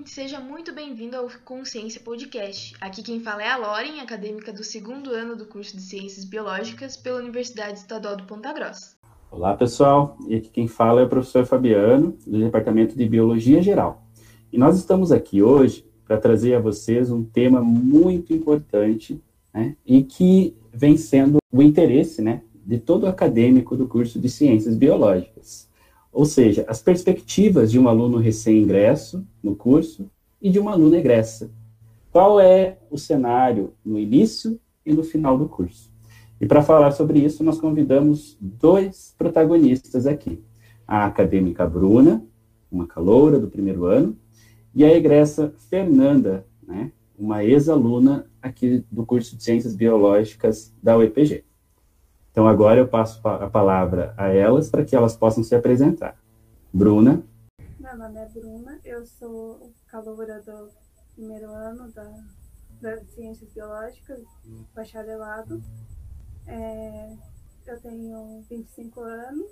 ouvinte, seja muito bem-vindo ao Consciência Podcast. Aqui quem fala é a Loren, acadêmica do segundo ano do curso de Ciências Biológicas pela Universidade Estadual do Ponta Grossa. Olá, pessoal. E aqui quem fala é o professor Fabiano, do Departamento de Biologia Geral. E nós estamos aqui hoje para trazer a vocês um tema muito importante né, e que vem sendo o interesse né, de todo acadêmico do curso de Ciências Biológicas ou seja, as perspectivas de um aluno recém-ingresso no curso e de uma aluna egressa. Qual é o cenário no início e no final do curso? E para falar sobre isso, nós convidamos dois protagonistas aqui. A acadêmica Bruna, uma caloura do primeiro ano, e a egressa Fernanda, né, uma ex-aluna aqui do curso de Ciências Biológicas da UEPG. Então, agora eu passo a palavra a elas para que elas possam se apresentar. Bruna. Meu nome é Bruna, eu sou caloura do primeiro ano da, das Ciências Biológicas, bacharelado. É, eu tenho 25 anos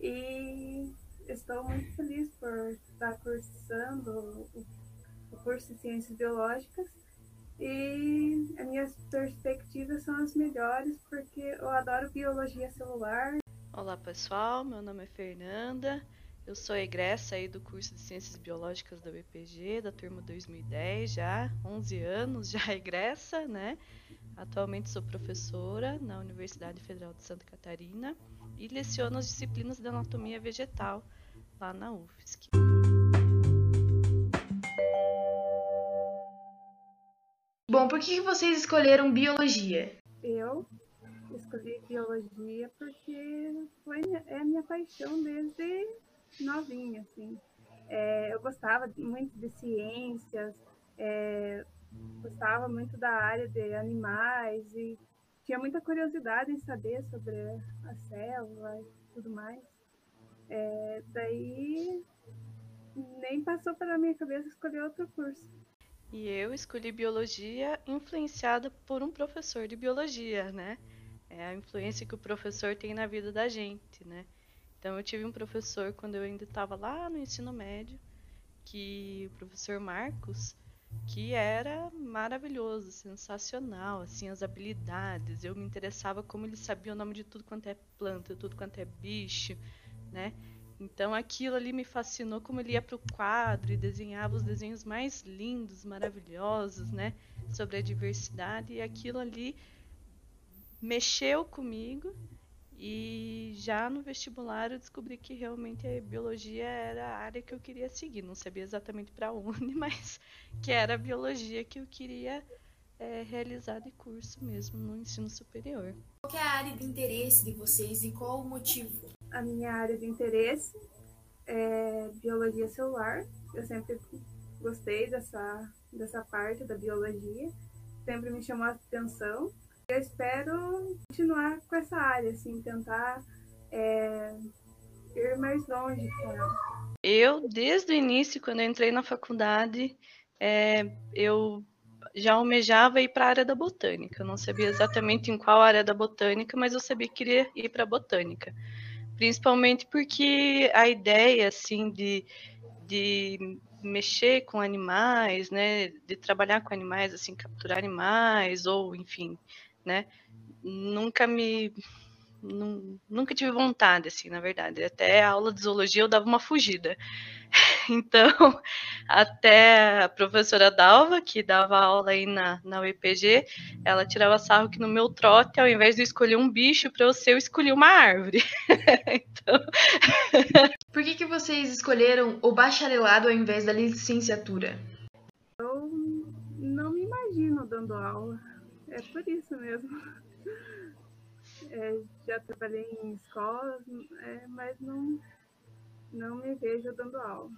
e estou muito feliz por estar cursando o, o curso de Ciências Biológicas e as minhas perspectivas são as melhores porque eu adoro biologia celular. Olá pessoal, meu nome é Fernanda, eu sou egressa aí do curso de Ciências Biológicas da UEPG, da turma 2010 já, 11 anos já egressa, né? Atualmente sou professora na Universidade Federal de Santa Catarina e leciono as disciplinas de anatomia vegetal lá na UFSC. Bom, por que vocês escolheram biologia? Eu escolhi biologia porque foi, é minha paixão desde novinha, assim. É, eu gostava muito de ciências, é, gostava muito da área de animais e tinha muita curiosidade em saber sobre a célula e tudo mais. É, daí nem passou pela minha cabeça escolher outro curso. E eu escolhi biologia influenciada por um professor de biologia, né? É a influência que o professor tem na vida da gente, né? Então eu tive um professor quando eu ainda estava lá no ensino médio, que o professor Marcos, que era maravilhoso, sensacional, assim, as habilidades. Eu me interessava como ele sabia o nome de tudo quanto é planta, tudo quanto é bicho, né? Então aquilo ali me fascinou como ele ia para o quadro e desenhava os desenhos mais lindos, maravilhosos, né, sobre a diversidade e aquilo ali mexeu comigo e já no vestibular eu descobri que realmente a biologia era a área que eu queria seguir. Não sabia exatamente para onde, mas que era a biologia que eu queria é, realizar de curso mesmo no ensino superior. Qual é a área de interesse de vocês e qual o motivo? A minha área de interesse é biologia celular. Eu sempre gostei dessa, dessa parte da biologia, sempre me chamou a atenção. Eu espero continuar com essa área, assim, tentar é, ir mais longe com ela. Eu, desde o início, quando eu entrei na faculdade, é, eu já almejava ir para a área da botânica. Eu não sabia exatamente em qual área da botânica, mas eu sabia que queria ir para a botânica. Principalmente porque a ideia, assim, de, de mexer com animais, né, de trabalhar com animais, assim, capturar animais, ou, enfim, né, nunca me nunca tive vontade, assim, na verdade. Até a aula de zoologia eu dava uma fugida. Então, até a professora Dalva, que dava aula aí na, na UEPG, ela tirava sarro que no meu trote, ao invés de eu escolher um bicho para eu ser, eu escolhi uma árvore. então... Por que, que vocês escolheram o bacharelado ao invés da licenciatura? Eu não me imagino dando aula. É por isso mesmo. É, já trabalhei em escolas, é, mas não, não me vejo dando aula.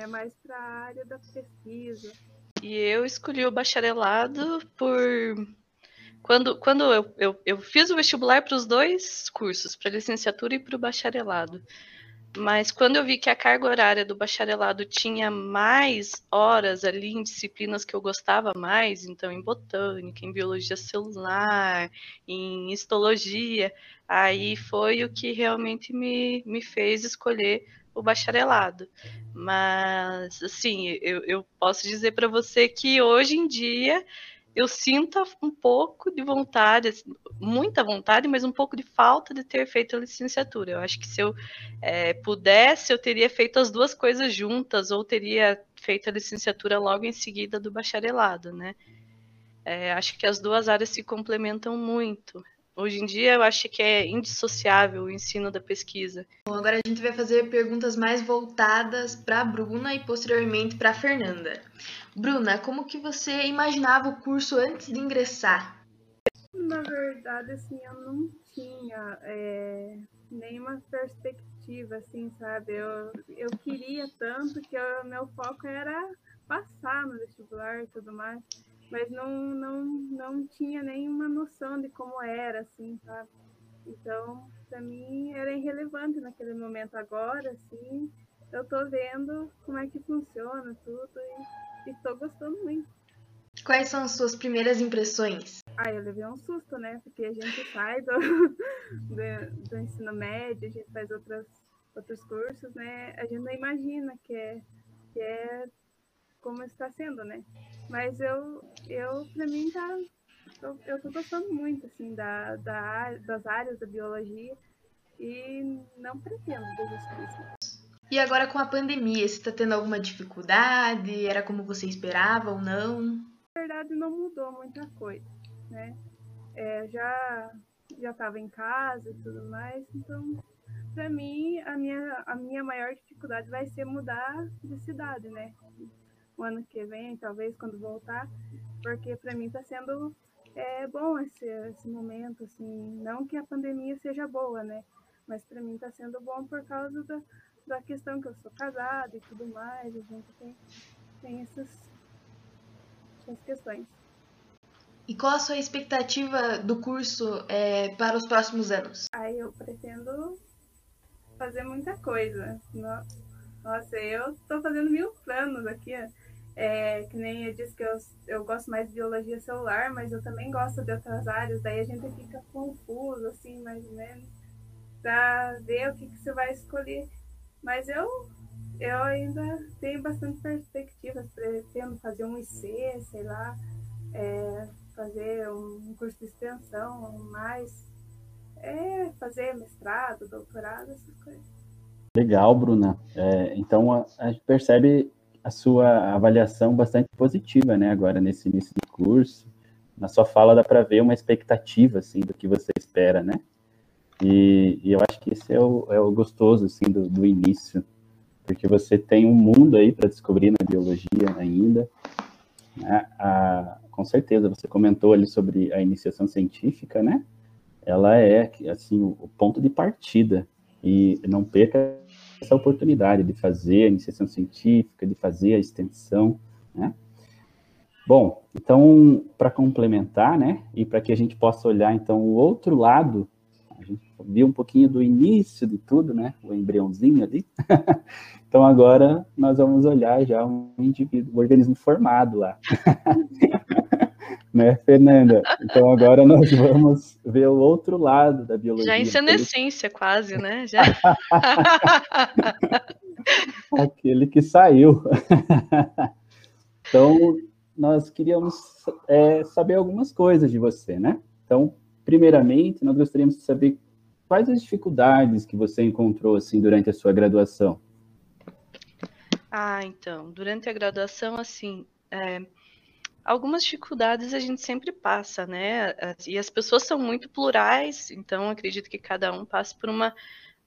É mais para a área da pesquisa. E eu escolhi o bacharelado por. Quando, quando eu, eu, eu fiz o vestibular para os dois cursos, para licenciatura e para o bacharelado. Mas quando eu vi que a carga horária do bacharelado tinha mais horas ali em disciplinas que eu gostava mais, então em botânica, em biologia celular, em histologia, aí foi o que realmente me, me fez escolher o bacharelado. Mas, assim, eu, eu posso dizer para você que hoje em dia eu sinto um pouco de vontade, assim, muita vontade, mas um pouco de falta de ter feito a licenciatura. Eu acho que se eu é, pudesse, eu teria feito as duas coisas juntas, ou teria feito a licenciatura logo em seguida do bacharelado, né? É, acho que as duas áreas se complementam muito. Hoje em dia, eu acho que é indissociável o ensino da pesquisa. Bom, agora a gente vai fazer perguntas mais voltadas para a Bruna e posteriormente para a Fernanda. Bruna, como que você imaginava o curso antes de ingressar? Na verdade, assim, eu não tinha é, nenhuma perspectiva, assim, sabe? Eu, eu queria tanto que o meu foco era passar no vestibular e tudo mais mas não, não, não tinha nenhuma noção de como era, assim, sabe? Então, para mim era irrelevante naquele momento. Agora, assim, eu tô vendo como é que funciona tudo e. Quais são as suas primeiras impressões? Ah, eu levei um susto, né? Porque a gente sai do, do, do ensino médio, a gente faz outras, outros cursos, né? A gente não imagina que é, que é como está sendo, né? Mas eu, eu para mim tá, eu, eu tô gostando muito assim da, da das áreas da biologia e não pretendo desistir. E agora com a pandemia, você está tendo alguma dificuldade? Era como você esperava ou não? Verdade, não mudou muita coisa, né? É, já já estava em casa e tudo mais, então para mim a minha a minha maior dificuldade vai ser mudar de cidade, né? o ano que vem, talvez quando voltar, porque para mim está sendo é, bom esse, esse momento, assim, não que a pandemia seja boa, né? Mas para mim está sendo bom por causa da, da questão que eu sou casada e tudo mais, a gente tem, tem essas, essas questões. E qual a sua expectativa do curso é, para os próximos anos? Aí eu pretendo fazer muita coisa. Nossa, eu estou fazendo mil planos aqui. É, que nem eu disse que eu, eu gosto mais de biologia celular, mas eu também gosto de outras áreas, daí a gente fica confuso, assim, mais ou menos, para ver o que, que você vai escolher. Mas eu, eu ainda tenho bastante perspectivas, pretendo fazer um IC, sei lá, é, fazer um curso de extensão, mais, é, fazer mestrado, doutorado, essas coisas. Legal, Bruna. É, então a, a gente percebe a sua avaliação bastante positiva, né, agora nesse início de curso. Na sua fala dá para ver uma expectativa, assim, do que você espera, né? E, e eu acho que esse é o, é o gostoso, assim, do, do início, porque você tem um mundo aí para descobrir na biologia ainda. Né? A, com certeza, você comentou ali sobre a iniciação científica, né? Ela é, assim, o, o ponto de partida. E não perca essa oportunidade de fazer a iniciação científica, de fazer a extensão, né? Bom, então, para complementar, né, e para que a gente possa olhar, então, o outro lado, a gente viu um pouquinho do início de tudo, né, o embriãozinho ali, então agora nós vamos olhar já um indivíduo, um organismo formado lá. né, Fernanda? Então agora nós vamos ver o outro lado da biologia. Já em senescência, quase, né? Já... Aquele que saiu. então, nós queríamos é, saber algumas coisas de você, né? Então, primeiramente, nós gostaríamos de saber quais as dificuldades que você encontrou assim durante a sua graduação. Ah, então, durante a graduação, assim, é, algumas dificuldades a gente sempre passa, né? E as pessoas são muito plurais, então acredito que cada um passa por uma,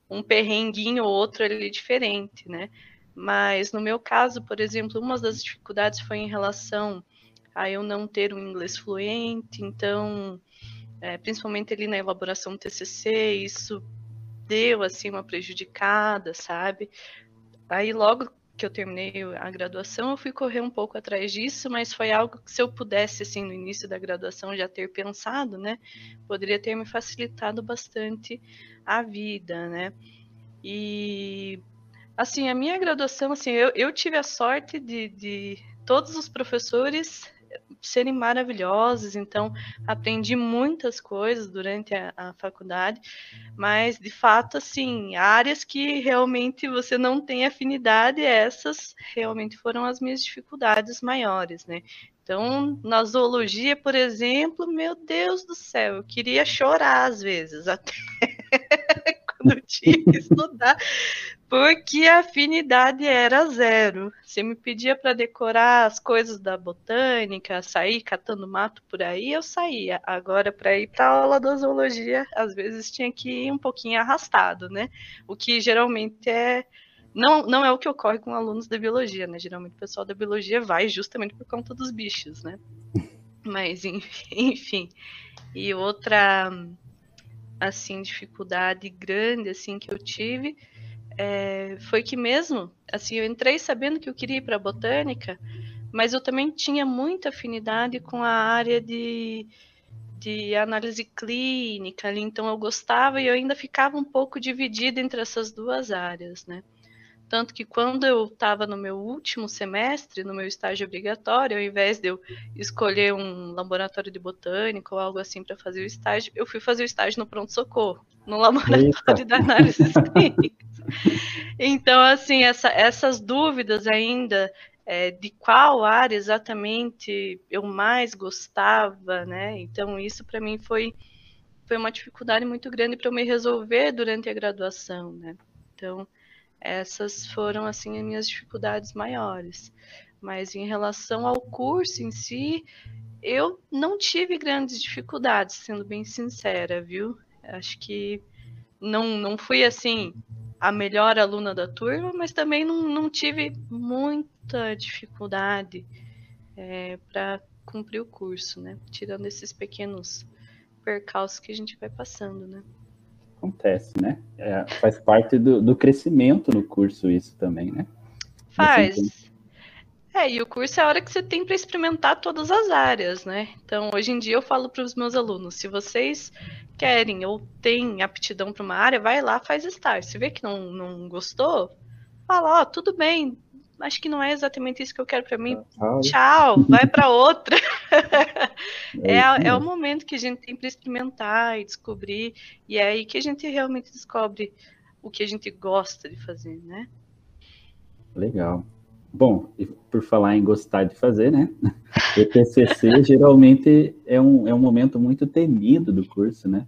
um perrenguinho ou outro ali diferente, né? Mas no meu caso, por exemplo, uma das dificuldades foi em relação a eu não ter um inglês fluente, então, é, principalmente ali na elaboração do TCC, isso deu assim uma prejudicada, sabe? Aí logo que eu terminei a graduação, eu fui correr um pouco atrás disso, mas foi algo que se eu pudesse, assim, no início da graduação já ter pensado, né, poderia ter me facilitado bastante a vida, né. E, assim, a minha graduação, assim, eu, eu tive a sorte de, de todos os professores serem maravilhosos, então aprendi muitas coisas durante a, a, faculdade, mas de fato, assim, áreas que realmente você não tem afinidade, essas realmente foram as minhas dificuldades maiores, né? Então, na zoologia, por exemplo, meu Deus do céu, eu queria chorar às vezes, até quando tinha que estudar, porque a afinidade era zero. Você me pedia para decorar as coisas da botânica, sair catando mato por aí, eu saía. Agora, para ir para a aula da zoologia, às vezes tinha que ir um pouquinho arrastado, né? O que geralmente é. Não, não é o que ocorre com alunos da biologia, né? Geralmente o pessoal da biologia vai justamente por conta dos bichos, né? Mas, enfim. E outra, assim, dificuldade grande, assim, que eu tive é, foi que mesmo, assim, eu entrei sabendo que eu queria ir para botânica, mas eu também tinha muita afinidade com a área de, de análise clínica ali, então eu gostava e eu ainda ficava um pouco dividida entre essas duas áreas, né? Tanto que quando eu estava no meu último semestre, no meu estágio obrigatório, ao invés de eu escolher um laboratório de botânica ou algo assim para fazer o estágio, eu fui fazer o estágio no pronto-socorro, no laboratório Eita. de análise clínica. Então, assim, essa, essas dúvidas ainda é, de qual área exatamente eu mais gostava, né? Então, isso para mim foi, foi uma dificuldade muito grande para eu me resolver durante a graduação, né? Então, essas foram, assim, as minhas dificuldades maiores. Mas em relação ao curso em si, eu não tive grandes dificuldades, sendo bem sincera, viu? Acho que não, não fui assim a melhor aluna da turma, mas também não, não tive muita dificuldade é, para cumprir o curso, né? Tirando esses pequenos percalços que a gente vai passando, né? Acontece, né? É, faz parte do, do crescimento no curso isso também, né? Faz. É, e o curso é a hora que você tem para experimentar todas as áreas, né? Então, hoje em dia eu falo para os meus alunos, se vocês querem ou têm aptidão para uma área, vai lá, faz estágio. Se vê que não, não gostou, fala, ó, oh, tudo bem, acho que não é exatamente isso que eu quero para mim. Ah, Tchau, vai para outra. é, é, é, o momento que a gente tem para experimentar e descobrir, e é aí que a gente realmente descobre o que a gente gosta de fazer, né? Legal. Bom, por falar em gostar de fazer, né? O TCC geralmente é um, é um momento muito temido do curso, né?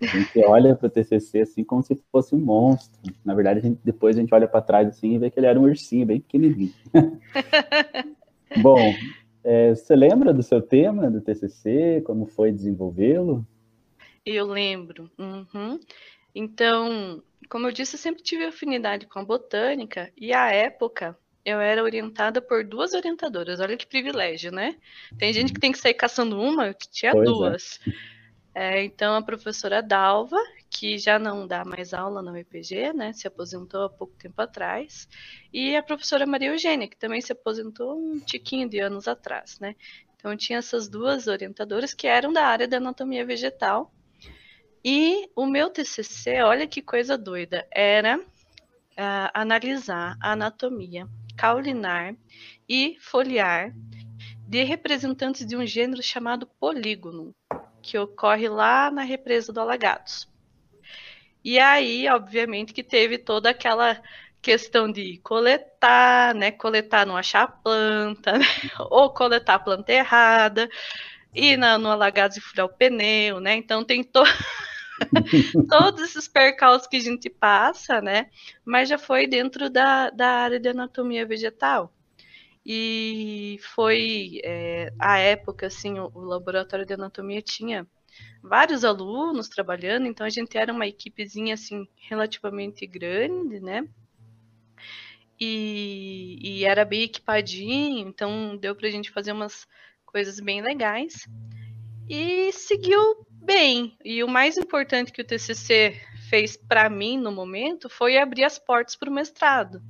A gente olha para o TCC assim como se fosse um monstro. Na verdade, a gente, depois a gente olha para trás assim e vê que ele era um ursinho bem pequenininho. Bom, é, você lembra do seu tema do TCC? Como foi desenvolvê-lo? Eu lembro. Uhum. Então, como eu disse, eu sempre tive afinidade com a botânica e a época eu era orientada por duas orientadoras. Olha que privilégio, né? Tem gente que tem que sair caçando uma, que tinha pois é. duas. É. É, então, a professora Dalva, que já não dá mais aula na UEPG, né? Se aposentou há pouco tempo atrás. E a professora Maria Eugênia, que também se aposentou um tiquinho de anos atrás, né? Então, tinha essas duas orientadoras que eram da área da anatomia vegetal. E o meu TCC, olha que coisa doida, era uh, analisar a anatomia caulinar e foliar de representantes de um gênero chamado polígono, que ocorre lá na represa do Alagados. E aí, obviamente, que teve toda aquela questão de coletar, né? Coletar, não achar a planta, né? ou coletar a planta errada, ir na, no Alagados e furar o pneu, né? Então tem. todos esses percalços que a gente passa, né? Mas já foi dentro da, da área de anatomia vegetal. E foi é, a época, assim, o, o laboratório de anatomia tinha vários alunos trabalhando, então a gente era uma equipezinha assim relativamente grande, né? E, e, era bem equipadinho, então deu para a gente fazer umas coisas bem legais. E seguiu bem. E o mais importante que o TCC fez para mim no momento foi abrir as portas para o mestrado,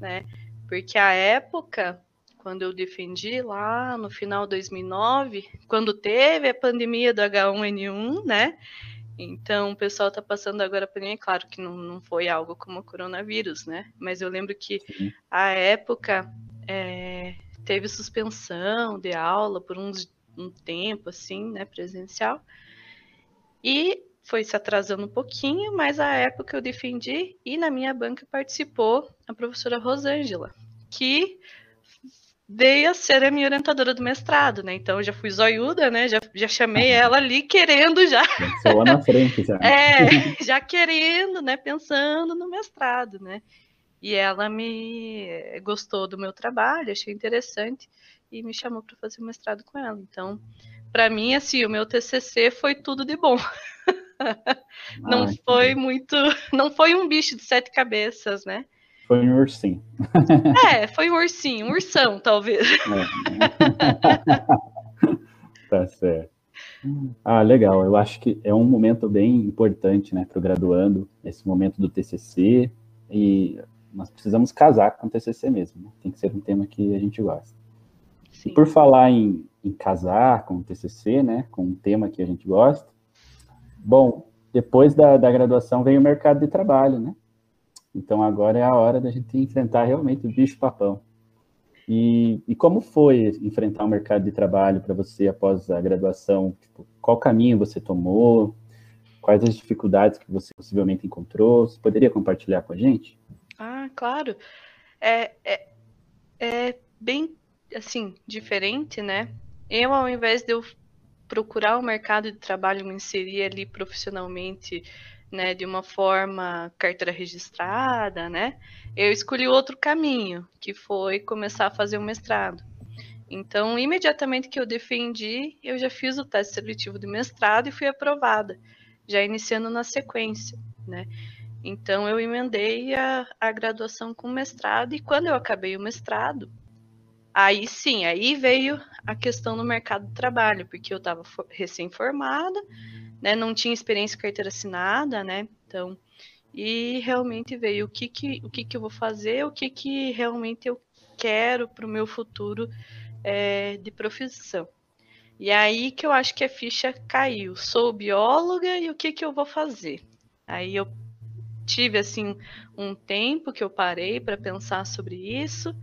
né? Porque a época, quando eu defendi lá no final de 2009, quando teve a pandemia do H1N1, né? Então, o pessoal está passando agora para mim, claro que não, não foi algo como o coronavírus, né? Mas eu lembro que a época é, teve suspensão de aula por uns, um tempo, assim, né, presencial. E foi se atrasando um pouquinho, mas a época eu defendi e na minha banca participou a professora Rosângela, que veio a ser a minha orientadora do mestrado, né? Então eu já fui zoiuda, né? Já, já chamei ela ali querendo já. Só lá na frente já. É, já querendo, né? Pensando no mestrado, né? E ela me gostou do meu trabalho, achei interessante e me chamou para fazer o mestrado com ela. Então, para mim, assim, o meu TCC foi tudo de bom. não foi muito, não foi um bicho de sete cabeças, né? Foi um ursinho. É, foi um ursinho, um ursão, talvez. É. tá certo. Ah, legal. Eu acho que é um momento bem importante, né, para o graduando, esse momento do TCC. E nós precisamos casar com o TCC mesmo. Né? Tem que ser um tema que a gente gosta. Sim. E por falar em, em casar com o TCC, né, com um tema que a gente gosta, bom, depois da, da graduação vem o mercado de trabalho, né? Então agora é a hora da gente enfrentar realmente o bicho papão. E, e como foi enfrentar o mercado de trabalho para você após a graduação? Tipo, qual caminho você tomou? Quais as dificuldades que você possivelmente encontrou? Você poderia compartilhar com a gente? Ah, claro. É, é, é bem, assim, diferente, né? Eu, ao invés de eu procurar o mercado de trabalho, me inserir ali profissionalmente né, de uma forma carteira registrada, né, eu escolhi outro caminho, que foi começar a fazer o mestrado. Então, imediatamente que eu defendi, eu já fiz o teste seletivo de mestrado e fui aprovada, já iniciando na sequência, né. Então, eu emendei a, a graduação com mestrado e quando eu acabei o mestrado, aí sim, aí veio a questão do mercado de trabalho, porque eu estava recém-formada, né? Não tinha experiência carteira assinada, né? Então, e realmente veio o que que, o que, que eu vou fazer, o que que realmente eu quero para o meu futuro é, de profissão. E aí que eu acho que a ficha caiu. Sou bióloga e o que que eu vou fazer? Aí eu tive assim um tempo que eu parei para pensar sobre isso,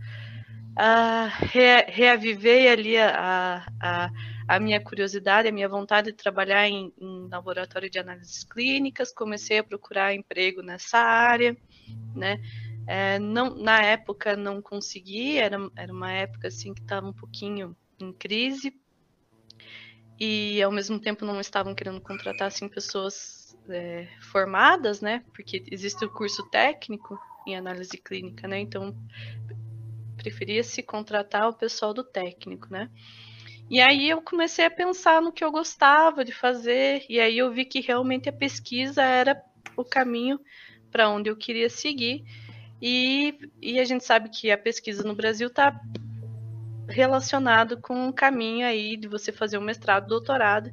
re reavivei ali a, a, a minha curiosidade, a minha vontade de trabalhar em, em laboratório de análises clínicas, comecei a procurar emprego nessa área, né? É, não, na época não consegui, era, era uma época assim que estava um pouquinho em crise e ao mesmo tempo não estavam querendo contratar assim pessoas é, formadas, né? Porque existe o curso técnico em análise clínica, né? Então preferia se contratar o pessoal do técnico, né? E aí eu comecei a pensar no que eu gostava de fazer, e aí eu vi que realmente a pesquisa era o caminho para onde eu queria seguir. E, e a gente sabe que a pesquisa no Brasil está relacionado com o caminho aí de você fazer um mestrado, doutorado.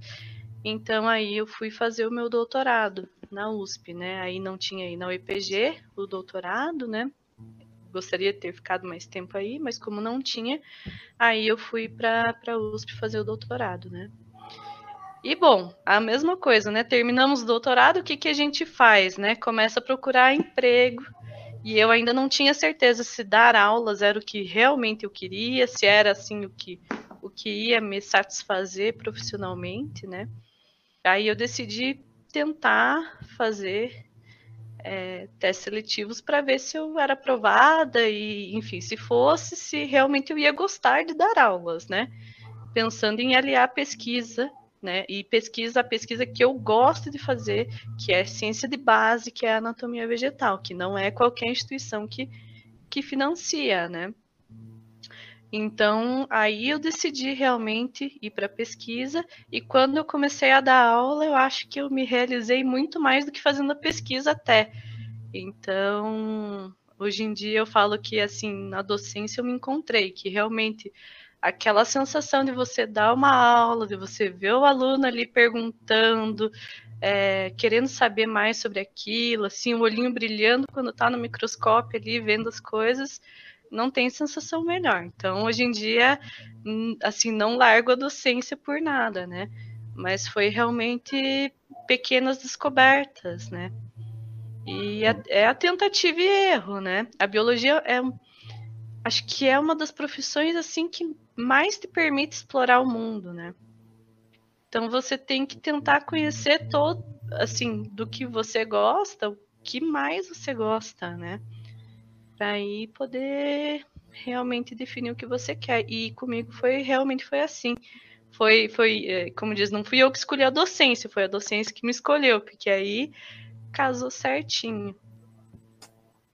Então aí eu fui fazer o meu doutorado na USP, né? Aí não tinha aí na UEPG o doutorado, né? Gostaria de ter ficado mais tempo aí, mas como não tinha, aí eu fui para a USP fazer o doutorado, né? E bom, a mesma coisa, né? Terminamos o doutorado, o que, que a gente faz, né? Começa a procurar emprego. E eu ainda não tinha certeza se dar aulas era o que realmente eu queria, se era assim o que o que ia me satisfazer profissionalmente, né? Aí eu decidi tentar fazer é, testes seletivos para ver se eu era aprovada e, enfim, se fosse, se realmente eu ia gostar de dar aulas, né? Pensando em aliar a pesquisa, né? E pesquisa, a pesquisa que eu gosto de fazer, que é ciência de base, que é anatomia vegetal, que não é qualquer instituição que, que financia, né? Então, aí eu decidi realmente ir para pesquisa, e quando eu comecei a dar aula, eu acho que eu me realizei muito mais do que fazendo a pesquisa até. Então, hoje em dia eu falo que assim, na docência eu me encontrei, que realmente aquela sensação de você dar uma aula, de você ver o aluno ali perguntando, é, querendo saber mais sobre aquilo, assim, o olhinho brilhando quando está no microscópio ali vendo as coisas, não tem sensação melhor. Então, hoje em dia, assim, não largo a docência por nada, né? Mas foi realmente pequenas descobertas, né? E a, é a tentativa e erro, né? A biologia é acho que é uma das profissões assim que mais te permite explorar o mundo, né? Então você tem que tentar conhecer todo, assim, do que você gosta, o que mais você gosta, né? Para aí poder realmente definir o que você quer. E comigo foi realmente foi assim. Foi, foi, é, como diz, não fui eu que escolhi a docência, foi a docência que me escolheu, porque aí casou certinho.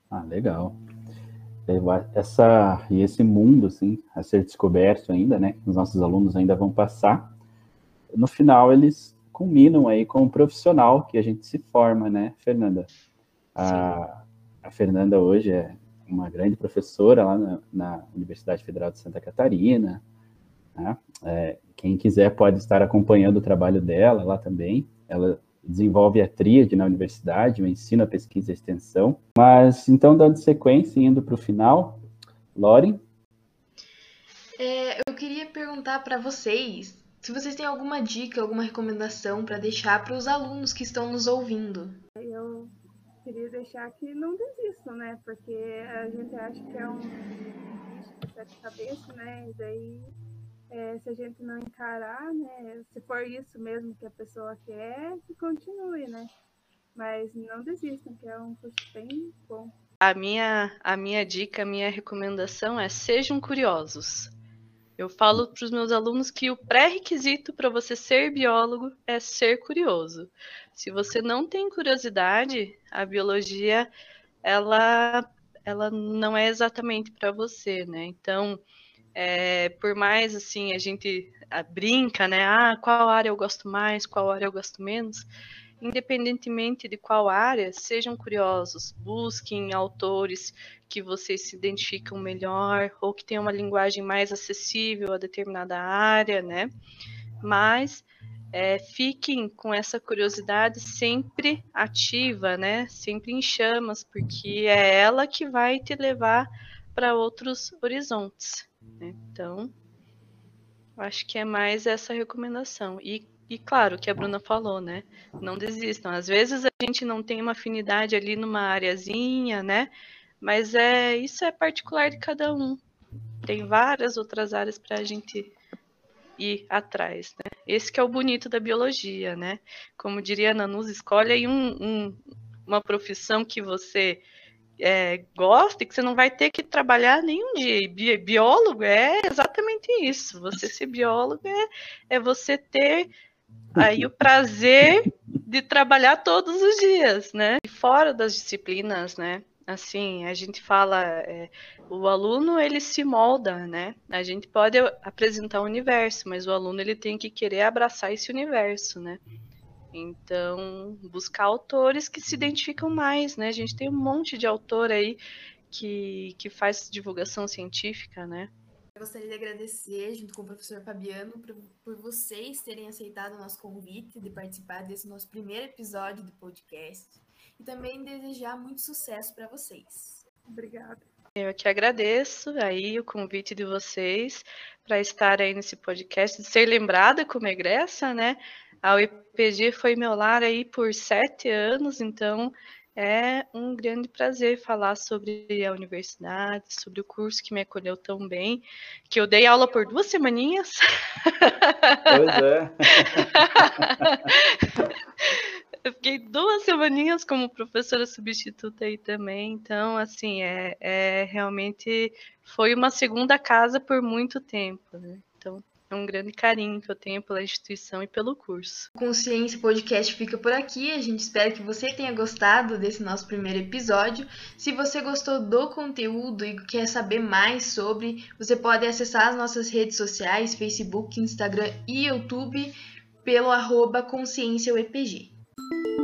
Ah, legal. Essa, e esse mundo, assim, a ser descoberto ainda, né, os nossos alunos ainda vão passar, no final eles culminam aí com o profissional que a gente se forma, né, Fernanda? A, a Fernanda hoje é uma grande professora lá na, na Universidade Federal de Santa Catarina, né? É, quem quiser pode estar acompanhando o trabalho dela lá também. Ela desenvolve a tríade na universidade, o ensino, a pesquisa e a extensão. Mas, então, dando sequência, indo para o final, Loren? É, eu queria perguntar para vocês se vocês têm alguma dica, alguma recomendação para deixar para os alunos que estão nos ouvindo. Queria deixar que não desistam, né? Porque a gente acha que é um bicho de sete cabeças, né? E daí é, se a gente não encarar, né, se for isso mesmo que a pessoa quer, que continue, né? Mas não desistam, que é um curso bem bom. A minha, a minha dica, a minha recomendação é sejam curiosos. Eu falo para os meus alunos que o pré-requisito para você ser biólogo é ser curioso. Se você não tem curiosidade, a biologia ela, ela não é exatamente para você, né? Então, é, por mais assim a gente ah, brinca, né? Ah, qual área eu gosto mais, qual área eu gosto menos. Independentemente de qual área, sejam curiosos, busquem autores que vocês se identificam melhor ou que tenham uma linguagem mais acessível a determinada área, né? Mas é, fiquem com essa curiosidade sempre ativa, né? Sempre em chamas, porque é ela que vai te levar para outros horizontes. Né? Então, acho que é mais essa recomendação. E, e claro, que a Bruna falou, né? Não desistam. Às vezes a gente não tem uma afinidade ali numa areazinha, né? Mas é isso é particular de cada um. Tem várias outras áreas para a gente ir atrás, né? Esse que é o bonito da biologia, né? Como diria a Nanus, escolhe aí um, um, uma profissão que você é, gosta e que você não vai ter que trabalhar nenhum dia. Bi biólogo é exatamente isso. Você ser biólogo é, é você ter aí o prazer de trabalhar todos os dias, né? E fora das disciplinas, né? Assim, a gente fala, é, o aluno ele se molda, né? A gente pode apresentar o universo, mas o aluno ele tem que querer abraçar esse universo, né? Então, buscar autores que se identificam mais, né? A gente tem um monte de autor aí que, que faz divulgação científica, né? Eu gostaria de agradecer, junto com o professor Fabiano, por, por vocês terem aceitado o nosso convite de participar desse nosso primeiro episódio do podcast e também desejar muito sucesso para vocês. Obrigada. Eu que agradeço aí o convite de vocês para estar aí nesse podcast, de ser lembrada como egressa, né? A UIPG foi meu lar aí por sete anos, então é um grande prazer falar sobre a universidade, sobre o curso que me acolheu tão bem, que eu dei aula por duas semaninhas. Pois é. eu fiquei duas semaninhas como professora substituta aí também, então, assim, é, é realmente foi uma segunda casa por muito tempo, né? Então, é um grande carinho que eu tenho pela instituição e pelo curso. Consciência Podcast fica por aqui. A gente espera que você tenha gostado desse nosso primeiro episódio. Se você gostou do conteúdo e quer saber mais sobre, você pode acessar as nossas redes sociais, Facebook, Instagram e YouTube, pelo arroba Consciência UEPG. Thank you.